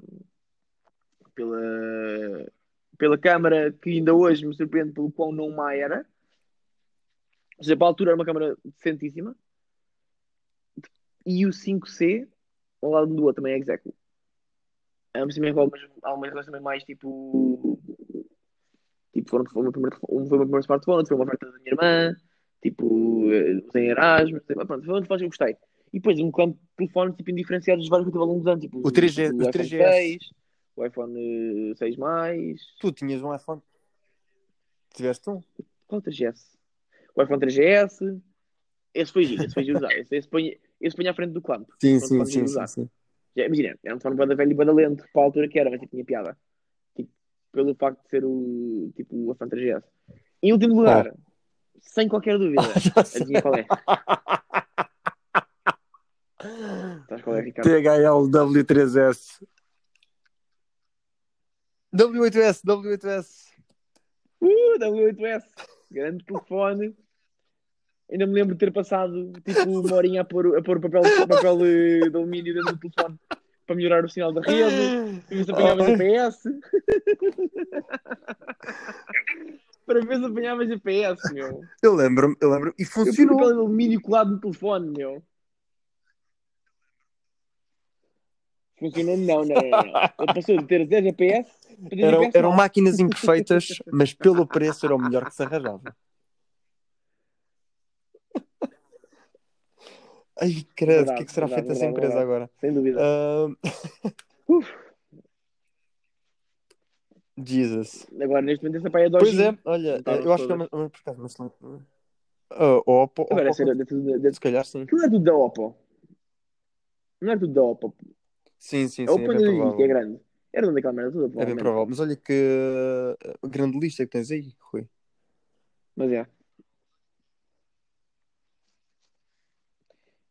pela, pela câmara que ainda hoje me surpreende pelo quão não má era. Ou seja, para a altura era uma câmara decentíssima. e o 5C ao lado do outro também é execo. Ambos também com algumas, algumas coisas também mais tipo. Tipo, foram, foi o meu primeiro, um foi o meu primeiro smartphone, outro foi uma oferta da minha irmã, tipo, eh, usei Erasmus, tipo, pronto, foi um telefone que eu gostei. E depois um campo de telefones tipo, indiferenciados dos vários que eu tive ao longo dos anos, tipo O 3G, o o iPhone 3GS. 6, o iPhone eh, 6 mais. Tu tinhas um iPhone. Tiveste um? Qual o 3GS? O iPhone 3GS. Esse foi giro, esse foi giro usar. Esse, esse, põe, esse põe à frente do clamp. Sim, sim, sim, sim, sim. Já, imagina, era um telefone bada velho e bada lento para a altura que era, mas tipo, tinha piada. Tipo, pelo facto de ser o, tipo, o iPhone 3GS. Em último lugar, sem qualquer dúvida, sei. adivinha qual é? Sabes qual é, Ricardo? THL W3S. W8S, W8S. Uh, W8S, grande telefone. Ainda me lembro de ter passado tipo uma horinha a pôr, a pôr papel, papel eh, de alumínio dentro do telefone para melhorar o sinal da rede, para ver se apanhava GPS. para ver se apanhava GPS, meu. Eu lembro-me, eu lembro. E Eu funcionou. papel de alumínio colado no telefone, meu. Funcionou? Não, não, não. não. Passou de ter 0 GPS Eram, eram máquinas imperfeitas, mas pelo preço era o melhor que se arranjava. Ai, credo, o que é que será feito verdade, empresa agora? Sem dúvida. Uf. Jesus. Agora, neste momento, essa pai é Pois Dodge. é, olha, eu acho que é todas. uma, por acaso, uma excelente- Ah, Oppo, Agora, Oppo, é tudo da- se calhar sim. Não é tudo da Oppo. Não é tudo da Oppo. Sim, sim, É sim, o é bem Panel que é grande. Era onde aquela merda toda, É bem provável. Mas olha que uh, grande lista que tens aí, Rui. Mas é.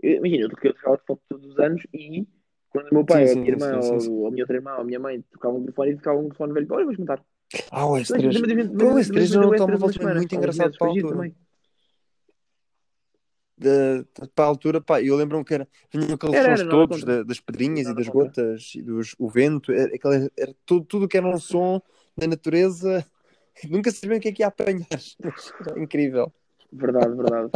Imagina, eu troquei o foto todos os anos e quando o meu pai, Sim, ou a sim, minha irmã, sim, sim, ou, sim. ou a minha outra irmã, ou a minha mãe tocavam um telefone e tocavam um telefone velho. Olha, vou juntar. Ah, o Mas- S3. mas- mas- mas- Pô, o mas- S3 mas- era um mas- telemóvel mas- também mas- muito engraçado para a altura. Da- para a altura, pá, eu lembro-me que era, vinham aqueles Era, sons todos das pedrinhas e das gotas e dos, o vento, era, era tudo, tudo que era um som da natureza, nunca sabiam o que é que ia apanhar, incrível. Verdade, verdade.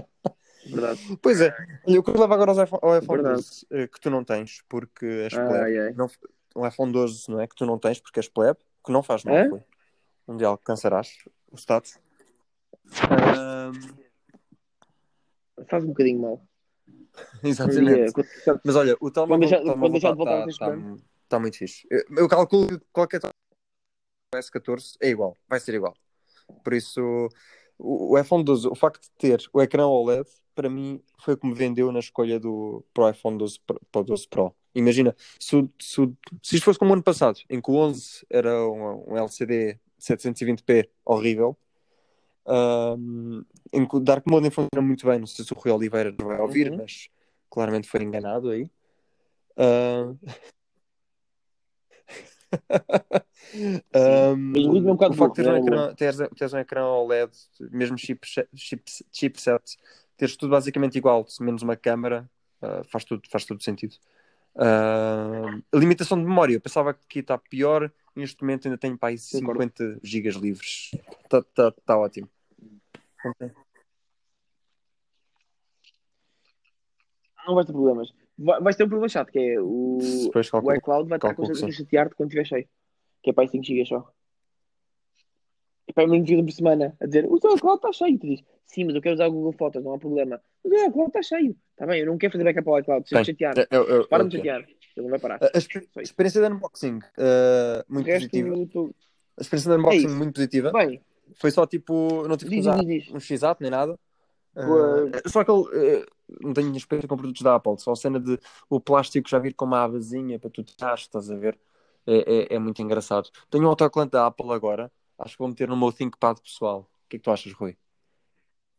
Verdade. Pois é, olha, o que leva agora ao iPhone Verdade. 12, eh, que tu não tens, porque és Ai, plebe. ai. Não, um iPhone 12, não é? Que tu não tens, porque és plebe, que não faz mal, foi. Um dia alcançarás o status. Ahm, Faz um bocadinho mal. Um exatamente. Mas olha, o telemóvel está ser tá, estudante. tá muito fixe. Eu, eu calculo que qualquer telemóvel S14 é igual, vai ser igual. Por isso, o, o iPhone 12, o facto de ter o ecrã OLED, para mim, foi o que me vendeu na escolha do pro iPhone 12 Pro, para o 12 Pro. Imagina, se, o- se, o- se isto fosse como o ano passado, em que o 11 era um, um LCD 720p horrível, ahm, em que o Dark Mode funciona muito bem, não sei se o Rui Oliveira vai ouvir, Uhum. mas claramente foi enganado aí. Ah, Ritmo é um bocado o facto de teres um, ecrã, teres, teres um ecrã OLED, mesmo chip, chip, chipset, teres tudo basicamente igual, menos uma câmera, ah, faz, tudo, faz todo sentido. A limitação de memória, eu pensava que estar pior, neste momento ainda tenho para aí Concordo. 50 gigas livres. Está tá, tá ótimo. Não vais ter problemas. Vai- Vais ter um problema chato, que é o, o iCloud vai estar que constantemente a chatear-te quando estiver cheio. Que é para aí 5 GB só. E para aí me enviam por semana a dizer o teu iCloud está cheio. Tu dizes, sim, mas eu quero usar o Google Fotos, não há problema. O iCloud está cheio. Está bem, eu não quero fazer backup ao iCloud. Se chatear, É- é- é- para é de que é. chatear. Ele não vai parar. A, a exper- a experiência de unboxing, O muito positiva. tu... A experiência de unboxing, isso. muito positiva. bem, Foi só tipo, não tive que diz, usar diz, diz. um x nem nada. Ah, só aquele. ah, não tenho experiência com produtos da Apple, só a cena de o plástico já vir com uma abazinha para tu tirar, estás a ver? É, é, é muito engraçado. Tenho um autocolante da Apple agora, acho que vou meter no meu ThinkPad pessoal. O que é que tu achas, Rui?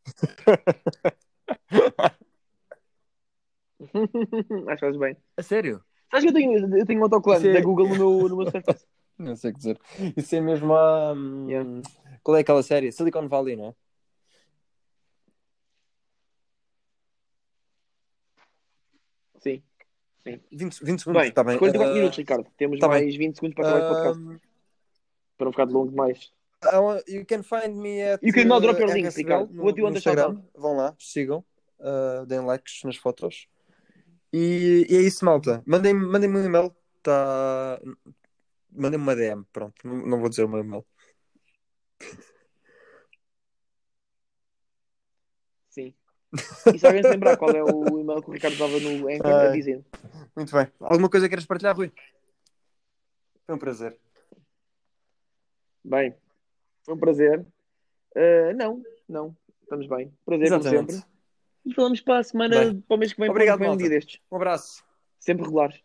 Acho que fazes bem. A sério? Sabes que eu tenho, eu tenho um autocolante Isso é- da Google no meu, no meu Surface? Não sei o que dizer. Isso é mesmo a. hum, Yeah. Qual é aquela série? Silicon Valley, não é? Sim. 20, 20 segundos, está bem. 44 Ah, minutos, Ricardo. Temos tá bem. mais 20 segundos para acabar este podcast. ah, Para não ficar de longo demais. Uh, you can find me at You can now drop your uh, links, Ricardo. no, What do you Instagram. Vão lá, sigam, uh, deem likes nas fotos E, e é isso, malta. Mandem-me mandem um e-mail. Tá... Mandem-me uma DM. Pronto, não vou dizer o meu e-mail. Sim. E se alguém se lembrar qual é o e-mail que o Ricardo estava no Anchor, Ai. avisem. Muito bem. Alguma coisa queres partilhar, Rui? Foi um prazer. Bem, foi um prazer. Uh, não, não. Estamos bem. Prazer, como Exatamente. sempre. E falamos para a semana, Bem. para o mês que vem, Obrigado, para um dia destes. Um abraço. Sempre regulares.